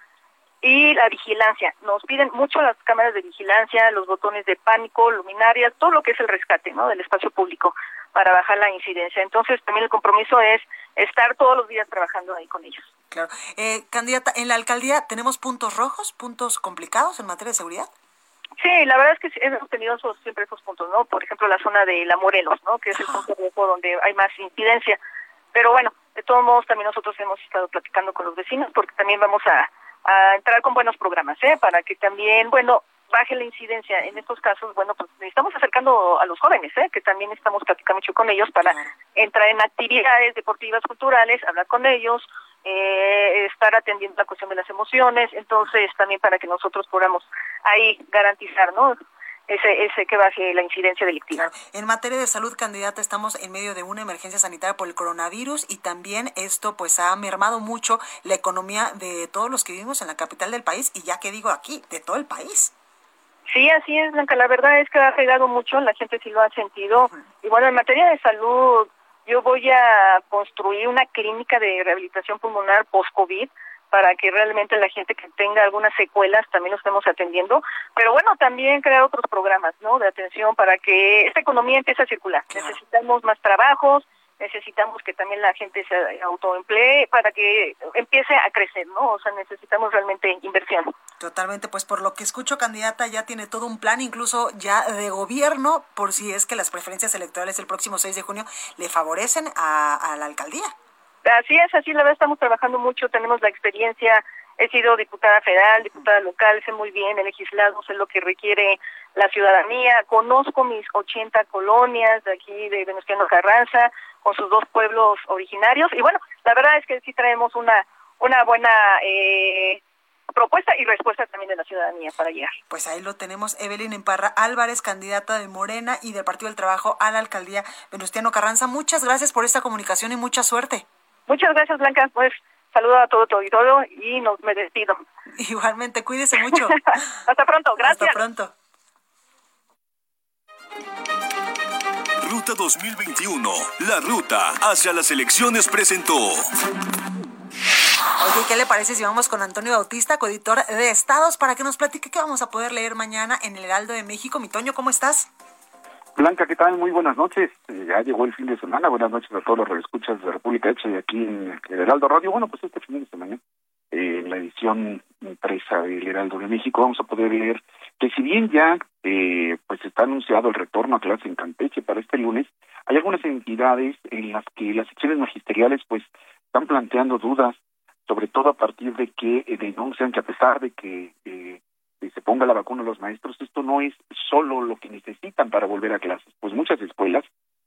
y la vigilancia. Nos piden mucho las cámaras de vigilancia, los botones de pánico, luminarias, todo lo que es el rescate ¿no? del espacio público para bajar la incidencia. Entonces, también el compromiso es estar todos los días trabajando ahí con ellos. Claro. Eh, candidata, ¿en la alcaldía tenemos puntos rojos, puntos complicados en materia de seguridad? Sí, la verdad es que hemos tenido siempre esos puntos, ¿no? Por ejemplo, la zona de La Morelos, ¿no? Que es el punto rojo donde hay más incidencia. Pero bueno, de todos modos, también nosotros hemos estado platicando con los vecinos porque también vamos a a entrar con buenos programas, ¿eh? Para que también, bueno, baje la incidencia. En estos casos, bueno, pues estamos acercando a los jóvenes, ¿eh? Que también estamos platicando mucho con ellos para entrar en actividades deportivas, culturales, hablar con ellos, eh, estar atendiendo la cuestión de las emociones, entonces también para que nosotros podamos ahí garantizar, ¿no? Ese, ese que baje la incidencia delictiva. En materia de salud, candidata, estamos en medio de una emergencia sanitaria por el coronavirus y también esto pues ha mermado mucho la economía de todos los que vivimos en la capital del país y ya que digo aquí, de todo el país. Sí, así es, Blanca. La verdad es que ha pegado mucho, la gente sí lo ha sentido. Y bueno, en materia de salud, yo voy a construir una clínica de rehabilitación pulmonar post-COVID para que realmente la gente que tenga algunas secuelas también lo estemos atendiendo. Pero bueno, también crear otros programas, ¿no? De atención para que esta economía empiece a circular. Necesitamos más trabajos, necesitamos que también la gente se autoemplee para que empiece a crecer, ¿no? O sea, necesitamos realmente inversión. Totalmente, pues por lo que escucho, candidata ya tiene todo un plan, incluso ya de gobierno, por si es que las preferencias electorales el próximo 6 de junio le favorecen a, a la alcaldía. Así es, así la verdad estamos trabajando mucho, tenemos la experiencia, he sido diputada federal, diputada local, sé muy bien el legislado, sé lo que requiere la ciudadanía, conozco mis 80 colonias de aquí de Venustiano Carranza, con sus dos pueblos originarios, y bueno, la verdad es que sí traemos una, una buena eh, propuesta y respuesta también de la ciudadanía para llegar. Pues ahí lo tenemos, Evelyn Emparra Álvarez, candidata de Morena y del Partido del Trabajo a la alcaldía Venustiano Carranza. Muchas gracias por esta comunicación y mucha suerte. Muchas gracias, Blanca. Pues saludo a todo tu auditorio y nos me despido. Igualmente, cuídese mucho. Hasta pronto, gracias. Hasta pronto. Ruta 2021, la ruta hacia las elecciones presentó. Oye, ¿qué le parece si vamos con Antonio Bautista, coeditor de Estados, para que nos platique qué vamos a poder leer mañana en el Heraldo de México? Mi Toño, ¿cómo estás? Blanca, ¿qué tal? Muy buenas noches. Eh, ya llegó el fin de semana. Buenas noches a todos los redescuchas de República y aquí en el Heraldo Radio. Bueno, pues este fin de semana, eh, en la edición impresa del Heraldo de México, vamos a poder leer que si bien ya eh, pues está anunciado el retorno a clase en Campeche para este lunes, hay algunas entidades en las que las secciones magisteriales pues están planteando dudas, sobre todo a partir de que denuncian que a pesar de que se ponga la vacuna a los maestros, esto no es solo lo que necesitan para volver a clases, pues muchas escuelas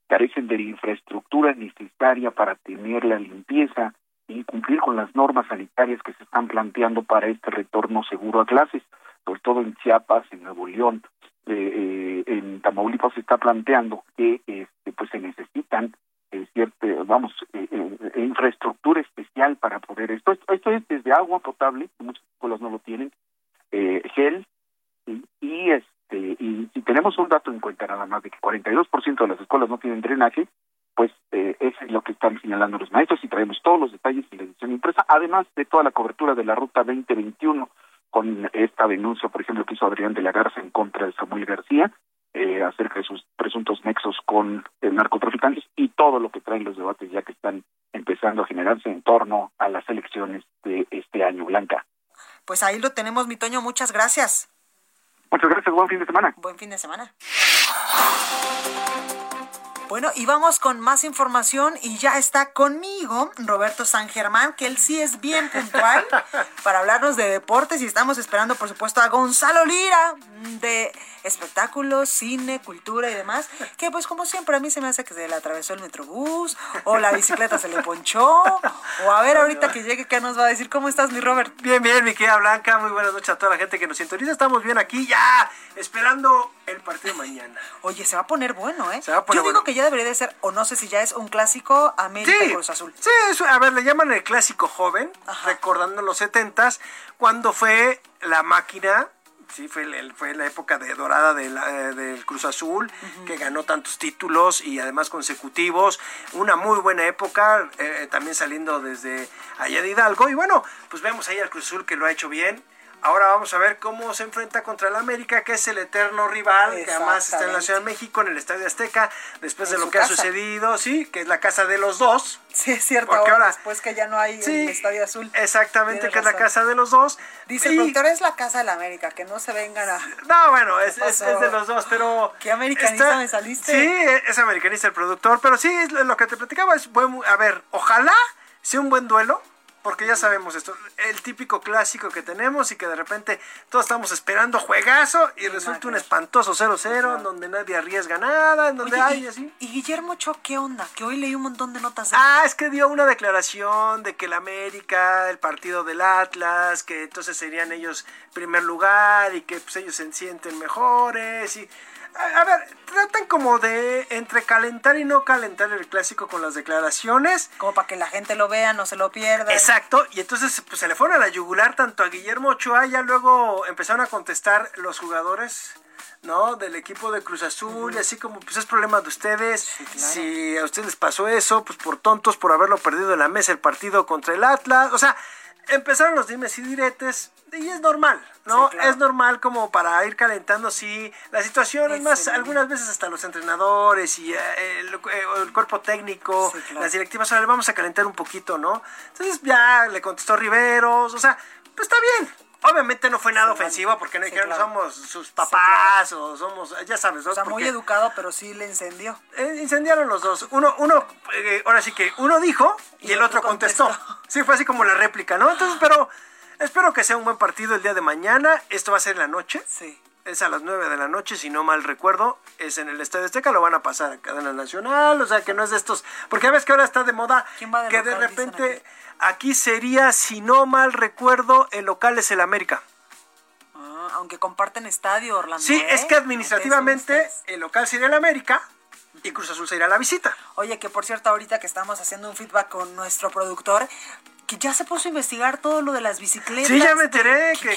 carecen de la infraestructura necesaria para tener la limpieza y cumplir con las normas sanitarias que se están planteando para este retorno seguro a clases, sobre todo en Chiapas, en Nuevo León, eh, eh en Tamaulipas se está planteando que este, pues se necesitan eh, vamos, eh, eh, infraestructura especial para poder esto. esto. Esto es desde agua potable, muchas escuelas no lo tienen, eh, gel y, y, este y si tenemos un dato en cuenta nada más de que 42% de las escuelas no tienen drenaje, pues eh, eso es lo que están señalando los maestros y traemos todos los detalles en la edición impresa, además de toda la cobertura de la ruta 2021 con esta denuncia, por ejemplo, que hizo Adrián de la Garza en contra de Samuel García, eh, acerca de sus presuntos nexos con narcotraficantes y todo lo que traen los debates ya que están empezando a generarse en torno a las elecciones de este año, Blanca. Pues ahí lo tenemos, mi Toño, muchas gracias. Muchas gracias, buen fin de semana. Buen fin de semana. Bueno, y vamos con más información y ya está conmigo Roberto San Germán, que él sí es bien puntual para hablarnos de deportes y estamos esperando, por supuesto, a Gonzalo Lira de espectáculos, cine, cultura y demás, que pues como siempre a mí se me hace que se le atravesó el metrobús o la bicicleta se le ponchó o a ver ahorita que llegue qué nos va a decir. ¿Cómo estás, mi Robert? Bien, bien, mi querida Blanca, muy buenas noches a toda la gente que nos sintoniza. Estamos bien aquí ya, esperando el partido mañana. Oye, se va a poner bueno, ¿eh? Se va a poner Yo digo bueno. que ya debería de ser, o no sé si ya es un clásico América y Cruz Azul. Sí, eso, a ver, le llaman el clásico joven, recordando los setentas, cuando fue la máquina, sí, fue, el- fue la época de dorada de eh, del Cruz Azul, que ganó tantos títulos y además consecutivos, una muy buena época, eh, también saliendo desde allá de Hidalgo, y bueno, pues vemos ahí al Cruz Azul que lo ha hecho bien. Ahora vamos a ver cómo se enfrenta contra el América, que es el eterno rival, que además está en la Ciudad de México, en el Estadio Azteca, después En de lo que ha sucedido, sí, que es la casa de los dos. Sí, es cierto, Porque ahora, después que ya no hay Sí, el Estadio Azul. Exactamente, que es la casa de los dos. Dice Y- el productor, es la casa de la América, que no se vengan a... No, bueno, es, de los dos, pero... ¿Qué americanista me saliste? Sí, es americanista el productor, pero sí, es lo que te platicaba es buen... A ver, ojalá sea un buen duelo, porque ya sabemos esto, el típico clásico que tenemos y que de repente todos estamos esperando juegazo y resulta un espantoso 0-0, en donde nadie arriesga nada, en donde Oye, hay y, así... y Guillermo Ochoa, ¿qué onda? Que hoy leí un montón de notas de... Ah, es que dio una declaración de que el América, el partido del Atlas, que entonces serían ellos primer lugar y que pues ellos se sienten mejores y a, a ver, tratan como de entre calentar y no calentar el clásico con las declaraciones. Como para que la gente lo vea, no se lo pierda. Exacto, y entonces pues se le fueron a la yugular tanto a Guillermo Ochoa, ya luego empezaron a contestar los jugadores. ¿No? Del equipo de Cruz Azul, y así como, pues es problema de ustedes. Si a ustedes les pasó eso, pues por tontos, por haberlo perdido en la mesa el partido contra el Atlas. O sea, empezaron los dimes y diretes y es normal, ¿no? Sí, claro. Es normal como para ir calentando, sí, la situación, es más, algunas veces hasta los entrenadores y eh, el, eh, el cuerpo técnico, las directivas, ahora vamos a calentar un poquito, ¿no? Entonces ya le contestó Riveros, o sea, pues está bien. Obviamente no fue nada ofensivo porque no Sí, dijeron claro. somos sus papás o somos, ya sabes, ¿no? O sea, muy educado, pero sí le encendió. eh, incendiaron los dos. Uno, uno, eh, ahora sí que uno dijo y, el otro contestó. Sí, fue así como la réplica, ¿no? Entonces, pero espero que sea un buen partido el día de mañana. Esto va a ser en la noche. Sí. Es a las 9 de la noche, si no mal recuerdo. Es en el Estadio Azteca, lo van a pasar a cadena nacional. O sea, que no es de estos. Porque ya ves que ahora está de moda de que de repente aquí sería, si no mal recuerdo, el local es el América. Ah, aunque comparten estadio, Orlando. Sí, ¿eh? es que administrativamente el local sería el América y Cruz Azul sería la visita. Oye, que por cierto, ahorita que estamos haciendo un feedback con nuestro productor, que ya se puso a investigar todo lo de las bicicletas. Sí, ya me enteré. Qué-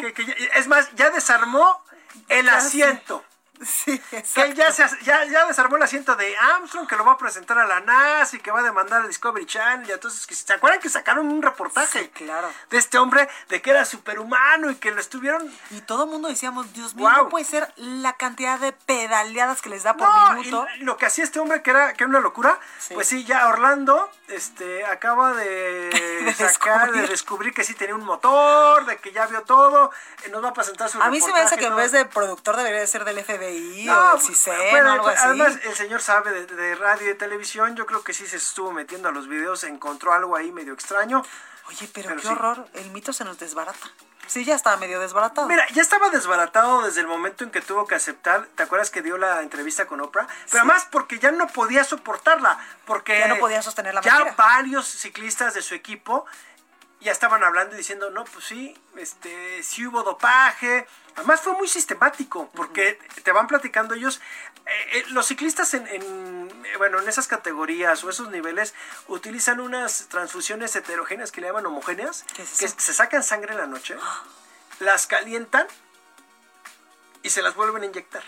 Que, que- que- es más, ya desarmó el asiento. Sí, Que ya, se, ya, ya desarmó el asiento de Armstrong, que lo va a presentar a la NASA y que va a demandar a Discovery Channel. Y entonces, ¿se acuerdan que sacaron un reportaje claro. de este hombre de que era superhumano y que lo estuvieron... Y todo el mundo decíamos, Dios mío, Guau. no puede ser la cantidad de pedaleadas que les da por No, minuto. y lo que hacía este hombre que era, que era una locura, pues sí, ya Orlando este, acaba de sacar, de Descubrir. descubrir que sí tenía un motor, de que ya vio todo, eh, nos va a presentar su A mí se me hace que en vez de productor debería de ser del FBI No, o CISEN bueno, o algo así. Además, el señor sabe de, de radio y de televisión. Yo creo que sí se estuvo metiendo a los videos, encontró algo ahí medio extraño. Oye, pero, Pero qué sí. horror, el mito se nos desbarata. Sí, ya estaba medio desbaratado. Mira, ya estaba desbaratado desde el momento en que tuvo que aceptar. ¿Te acuerdas que dio la entrevista con Oprah? Pero además porque ya no podía soportarla. Porque Ya no podía sostener la Ya mentira. varios ciclistas de su equipo ya estaban hablando y diciendo, no, pues sí, este, sí hubo dopaje. Además fue muy sistemático, porque te van platicando ellos, eh, eh, los ciclistas en, en, eh, bueno, en esas categorías o esos niveles utilizan unas transfusiones heterogéneas que le llaman homogéneas, ¿Qué es que se sacan sangre en la noche, las calientan y se las vuelven a inyectar.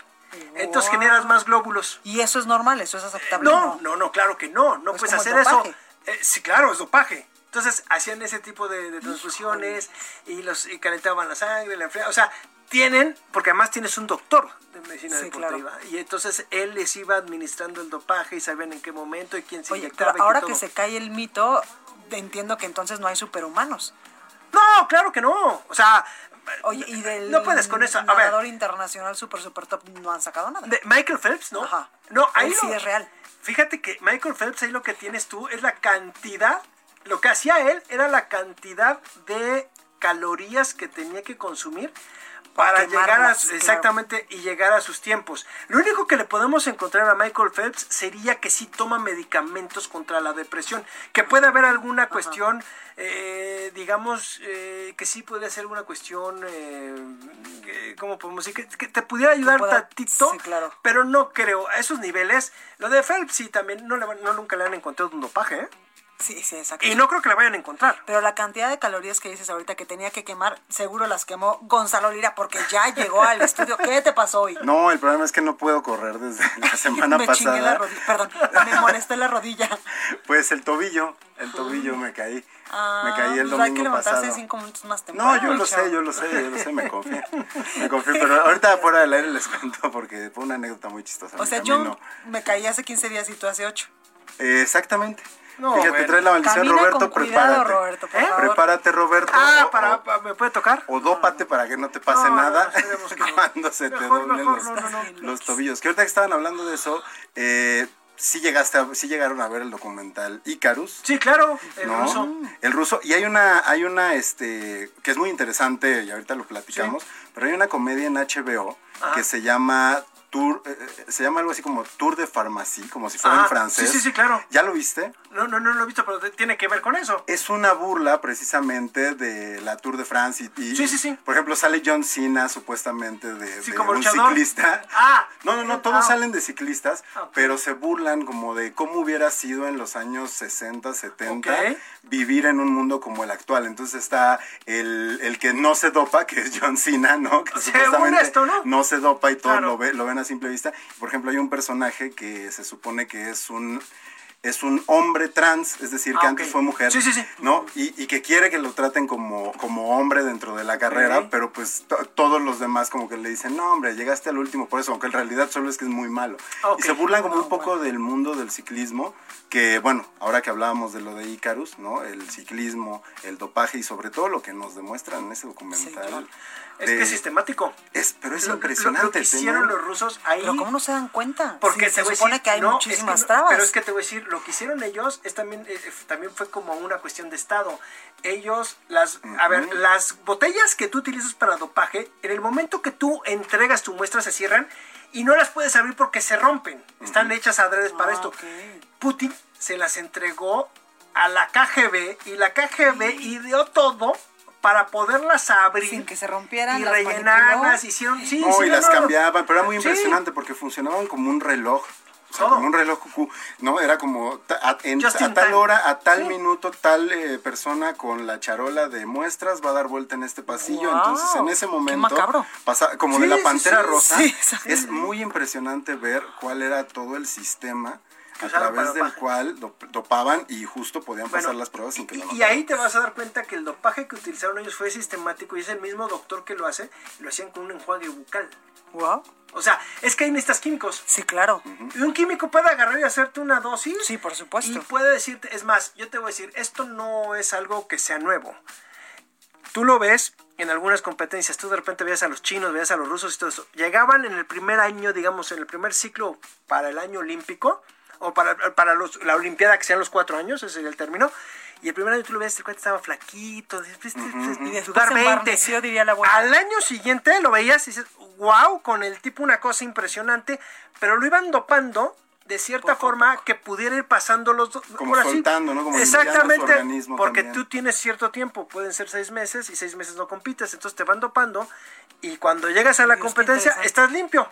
Entonces Wow. generas más glóbulos. Y eso es normal, eso es aceptable. No, no, no, claro que no. No Es puedes hacer eso. Eh, sí, claro, es dopaje. Entonces hacían ese tipo de, de transfusiones y los y calentaban la sangre, la enfriaban. O sea, tienen, porque además tienes un doctor de medicina Sí, deportiva. Y entonces él les iba administrando el dopaje y sabían en qué momento y quién se Oye, inyectaba. pero ahora que se cae el mito, entiendo que entonces no hay superhumanos. No, claro que no. O sea, Oye, y del no puedes con eso. A ver, nadador internacional super super top no han sacado nada. de Michael Phelps, ¿no? No, ahí Él sí lo- es real. Fíjate que Michael Phelps, ahí lo que tienes tú es la cantidad, lo que hacía él era la cantidad de calorías que tenía que consumir para llegar a claro. exactamente y llegar a sus tiempos. Lo único que le podemos encontrar a Michael Phelps sería que sí toma medicamentos contra la depresión, que puede haber alguna cuestión, eh, digamos, eh, que sí puede ser alguna cuestión, eh, ¿cómo podemos decir? Que, que te pudiera ayudar pueda- tantito, sí, claro. pero no creo, a esos niveles, lo de Phelps sí también, no, le, no nunca le han encontrado un dopaje, ¿eh? Sí, sí, exacto. Y no creo que la vayan a encontrar. Pero la cantidad de calorías que dices ahorita que tenía que quemar, seguro las quemó Gonzalo Lira porque ya llegó al estudio. ¿Qué te pasó hoy? No, el problema es que no puedo correr desde la semana me chingué la pasada. rodilla, perdón, me molesté la rodilla. Pues el tobillo, el tobillo me caí. Ah, me caí el pues hay que domingo levantarse pasado. cinco minutos más temprano. No, yo lo chavo. sé, yo lo sé, yo lo sé, me confié. Me confié, pero ahorita fuera del aire les cuento porque fue una anécdota muy chistosa. O sea, camino. yo me caí hace 15 días y tú hace 8. Eh, exactamente. No, Fíjate, bueno. trae la maldición, Camina Roberto, con cuidado, prepárate. Roberto, por ¿Eh? favor. Prepárate, Roberto. Ah, o- para, o- ¿me puede tocar? O dópate para que no te pase No, nada no, cuando se te doblen mejor, los, no, no, no. los tobillos. Que ahorita que estaban hablando de eso, eh, sí llegaste a- sí llegaron a ver el documental Icarus. Sí, claro, el ¿no? ruso. El ruso. Y hay una, hay una, este, que es muy interesante, y ahorita lo platicamos, pero hay una comedia en HBO Ajá. que se llama Tour, eh, eh, se llama algo así como Tour de Pharmacie, como si fuera en francés. sí, sí, sí, claro. ¿Ya lo viste? No, no, no lo he visto, pero tiene que ver con eso. Es una burla precisamente de la Tour de France y, y- Sí, sí, sí. por ejemplo, sale John Cena supuestamente de, Sí, de como un luchador. ciclista. Ah. No, no, no, todos Ah. salen de ciclistas, Ah, pero se burlan como de cómo hubiera sido en los años 60, 70 Ok. vivir en un mundo como el actual. Entonces está el, el que no se dopa, que es John Cena, ¿no? Que Según supuestamente esto, ¿no? se dopa y todo Claro. lo, ve- lo ven simple vista. Por ejemplo, hay un personaje que se supone que es un es un hombre trans, es decir, que Ah, antes fue mujer, Sí, sí, sí. ¿no? Y, y que quiere que lo traten como, como hombre dentro de la carrera, pero pues to- todos los demás como que le dicen, no, hombre, llegaste al último por eso, aunque en realidad solo es que es muy malo. Y se burlan como Ah, un poco del mundo del ciclismo, que bueno, ahora que hablábamos de lo de Icarus, ¿no? El ciclismo, el dopaje y sobre todo lo que nos demuestran en ese documental. Es de- que es sistemático. es- pero es Lo- impresionante. Lo, que hicieron tener- los rusos ahí. Pero ¿cómo no se dan cuenta? Porque Sí, se supone decir, que hay no, muchísimas es que no, trabas. Pero es que te voy a decir, lo que hicieron ellos es también, eh, eh, también fue como una cuestión de Estado. Ellos, las, a ver, las botellas que tú utilizas para dopaje, en el momento que tú entregas tu muestra se cierran y no las puedes abrir porque se rompen. Están hechas adredes Ah, para esto. Putin se las entregó a la KGB y la KGB ideó todo para poderlas abrir Sin que se rompieran, y las rellenarlas, hicieron sí, No, sí, y no, las no. cambiaban, pero era muy Sí. impresionante porque funcionaban como un reloj. O sea, Todo. como un reloj cucú, ¿no? Era como a, en- tal time. hora, a tal Sí. minuto, tal eh, persona con la charola de muestras va a dar vuelta en este pasillo. Wow, Entonces, en ese momento, pasa, como Sí, de la pantera sí, rosa, es muy impresionante ver cuál era todo el sistema a través del dopaje. cual dop- dopaban y justo podían pasar Bueno, las pruebas sin que lo Y, y ahí te vas a dar cuenta que el dopaje que utilizaron ellos fue sistemático y es el mismo doctor que lo hace, lo hacían con un enjuague bucal. Wow. O sea, es que ahí necesitas químicos. Sí, claro. Y un químico puede agarrar y hacerte una dosis. Sí, por supuesto. Y puede decirte, es más, yo te voy a decir, esto no es algo que sea nuevo. Tú lo ves en algunas competencias, tú de repente veías a los chinos, veías a los rusos y todo eso. Llegaban en el primer año, digamos, en el primer ciclo para el año olímpico, o para, para los- la Olimpiada que sean los cuatro años, ese sería el término. Y el primer año tú lo ves, el cuate estaba flaquito, este, este, después sudar se 20. embarneció, diría la. Al año siguiente lo veías y dices, wow, con el tipo una cosa impresionante, pero lo iban dopando de cierta forma que pudiera ir pasando los dos. Como soltando, ¿no? Como limpiando su Exactamente, porque también. tú tienes cierto tiempo, pueden ser seis meses y seis meses no compites, entonces te van dopando y cuando llegas a la competencia estás limpio.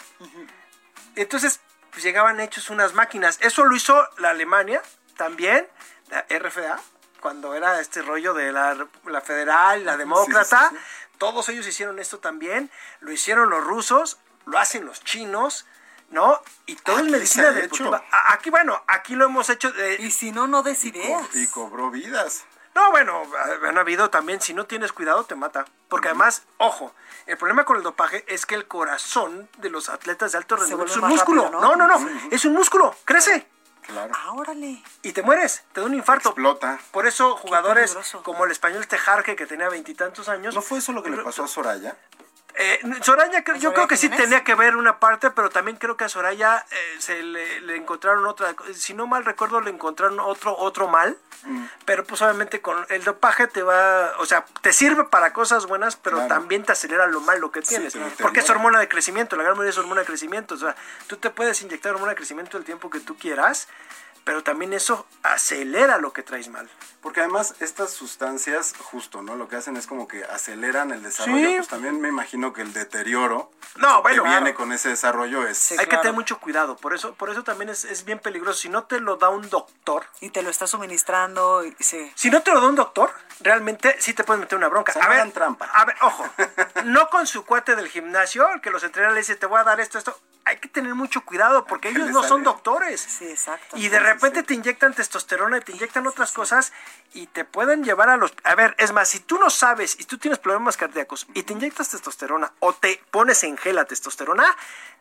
Entonces, pues llegaban hechos unas máquinas. Eso lo hizo la Alemania también, la RFA, cuando era este rollo de la, la federal, la demócrata. sí, sí. Todos ellos hicieron esto también. Lo hicieron los rusos, lo hacen los chinos, ¿no? Y todo es medicina deportiva. hecho. Aquí, bueno, aquí lo hemos hecho. de- Y si no, no des ideas. Y cobró vidas. No, bueno, han habido también, si no tienes cuidado, te mata. Porque además, ojo, el problema con el dopaje es que el corazón de los atletas de alto rendimiento es un músculo. rápido, ¿no? ¿no? no, no, es un músculo, crece Claro. Ah, órale. y te mueres, te da un infarto. Explota. Por eso jugadores como el español Tejarque, que tenía veintitantos años, ¿No fue eso lo que le pasó a Soraya? Eh, Soraya, yo Soraya creo que sí Jiménez? tenía que ver una parte, pero también creo que a Soraya eh, se le, le encontraron otra, si no mal recuerdo, le encontraron otro otro mal, Mm. pero pues obviamente con el dopaje te va, o sea, te sirve para cosas buenas, pero Claro. también te acelera lo malo que tienes, te porque es hormona de crecimiento, la gran mayoría es hormona de crecimiento, o sea, tú te puedes inyectar hormona de crecimiento el tiempo que tú quieras, pero también eso acelera lo que traes mal. Porque además estas sustancias, justo, ¿no? Lo que hacen es como que aceleran el desarrollo. Sí. Pues también me imagino que el deterioro No, bueno, que viene claro. con ese desarrollo es... Hay que tener mucho cuidado, por eso, por eso también es, es bien peligroso. Si no te lo da un doctor, Y te lo está suministrando y sí. si no te lo da un doctor, realmente sí te puedes meter una bronca. O sea, a ver, hagan trampa. A ver, ojo, no con su cuate del gimnasio, el que los entrena le dice, te voy a dar esto, esto. Hay que tener mucho cuidado porque Que ellos no son doctores. Sí, exacto. Y de repente te inyectan testosterona y te inyectan otras cosas y te pueden llevar a los... A ver, es más, si tú no sabes y tú tienes problemas cardíacos y te inyectas testosterona o te pones en gel la testosterona,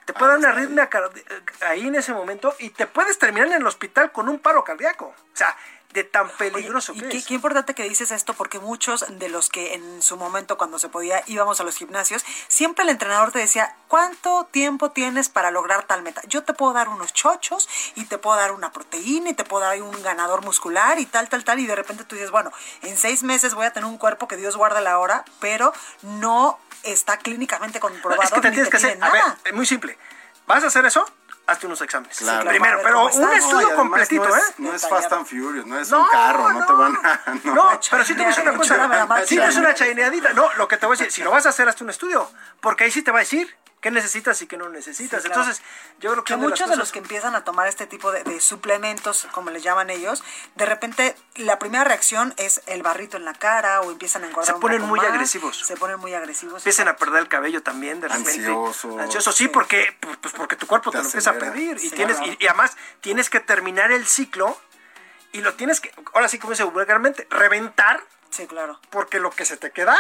te puede dar una arritmia cardi- ahí en ese momento y te puedes terminar en el hospital con un paro cardíaco. O sea, de tan peligroso Oye, que y es. qué importante que dices esto porque muchos de los que en su momento cuando se podía íbamos a los gimnasios, siempre el entrenador te decía, ¿cuánto tiempo tienes para lograr tal meta? Yo te puedo dar unos chochos y te puedo dar una proteína y te puedo dar un ganador muscular y tal, tal, tal. Y de repente tú dices, bueno, en seis meses voy a tener un cuerpo que Dios guarda la hora, pero no está clínicamente No, comprobado. es que te tienes que hacer... A ver, nada. es muy simple. ¿Vas a hacer eso? Hazte unos exámenes. Claro. Primero, pero un. No, estudio además completito, no es, ¿eh? No es. Fast and Furious, no es No, un carro, no, no. te van a... No, No, pero sí te voy a decir una cosa. Échale la marcha. Sí, no es una chaineadita. No, lo que te voy a decir, si lo vas a hacer, hazte un estudio. Porque ahí sí te va a decir qué necesitas y qué no necesitas. Sí, claro. Entonces, yo creo que, que de muchos de los que empiezan a tomar este tipo de, de suplementos, como le llaman ellos, de repente la primera reacción es el barrito en la cara o empiezan a engordar Se un ponen poco muy más, agresivos. Se ponen muy agresivos. empiezan a perder el cabello también de repente. Ansiosos. Ansiosos, sí, porque, pues porque tu cuerpo te, Te lo empieza a pedir. Y, tienes, claro. y, y además tienes que terminar el ciclo y lo tienes que, ahora sí como dice vulgarmente, reventar. Sí, claro. Porque lo que se te queda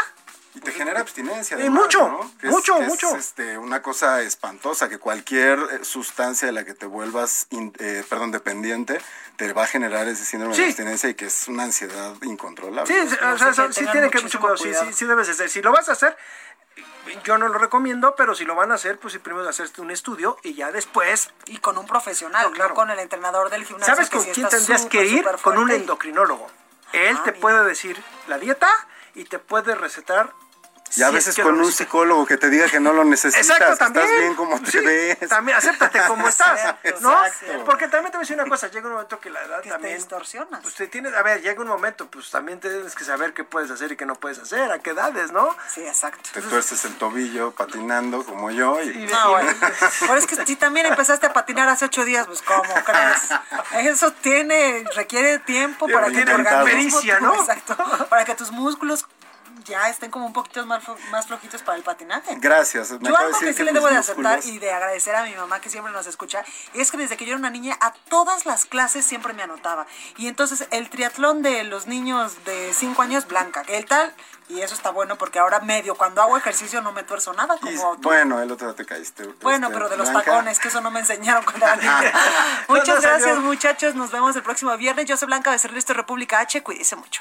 y te genera abstinencia. Y mucho, mucho, mucho. Es, este, una cosa espantosa, que cualquier eh, sustancia de la que te vuelvas, eh, perdón, dependiente, te va a generar ese síndrome de abstinencia y que es una ansiedad incontrolable. Sí, o sea, sí, tiene que mucho cuidado. Sí, sí, sí debes hacer. Si lo vas a hacer, yo no lo recomiendo, pero si lo van a hacer, pues primero hacerte un estudio y ya después. Y con un profesional, claro. con el entrenador del gimnasio. ¿Sabes con quién tendrías que ir? Con un endocrinólogo. Él ah, te puede decir la dieta y te puede recetar y a veces con un psicólogo que te diga que no lo necesitas, Exacto, también. estás bien como te ves. También, acéptate como estás, ¿no? Porque también te voy a decir una cosa, llega un momento que la edad que también... Te distorsionas. Pues te tienes, a ver, llega un momento, pues también tienes que saber qué puedes hacer y qué no puedes hacer, a qué edades, ¿no? Sí, exacto. Te tuerces el tobillo patinando como yo y... no, bueno. Pero es que si también empezaste a patinar hace ocho días, pues ¿cómo crees? Eso tiene, requiere tiempo para que tu organismo... ¿no? Exacto, para que tus músculos ya estén como un poquito más, más flojitos para el patinaje. Gracias. yo algo que sí le debo de aceptar y de agradecer a mi mamá que siempre nos escucha, es que desde que yo era una niña a todas las clases siempre me anotaba. Y entonces el triatlón de los niños de 5 años, blanca, que el tal, y eso está bueno porque ahora medio cuando hago ejercicio no me tuerzo nada como bueno el otro día te caíste bueno este, pero de los tacones que eso no me enseñaron cuando era niña muchas gracias muchachos nos vemos el próximo viernes yo soy Blanca de Cerrito República H cuídese mucho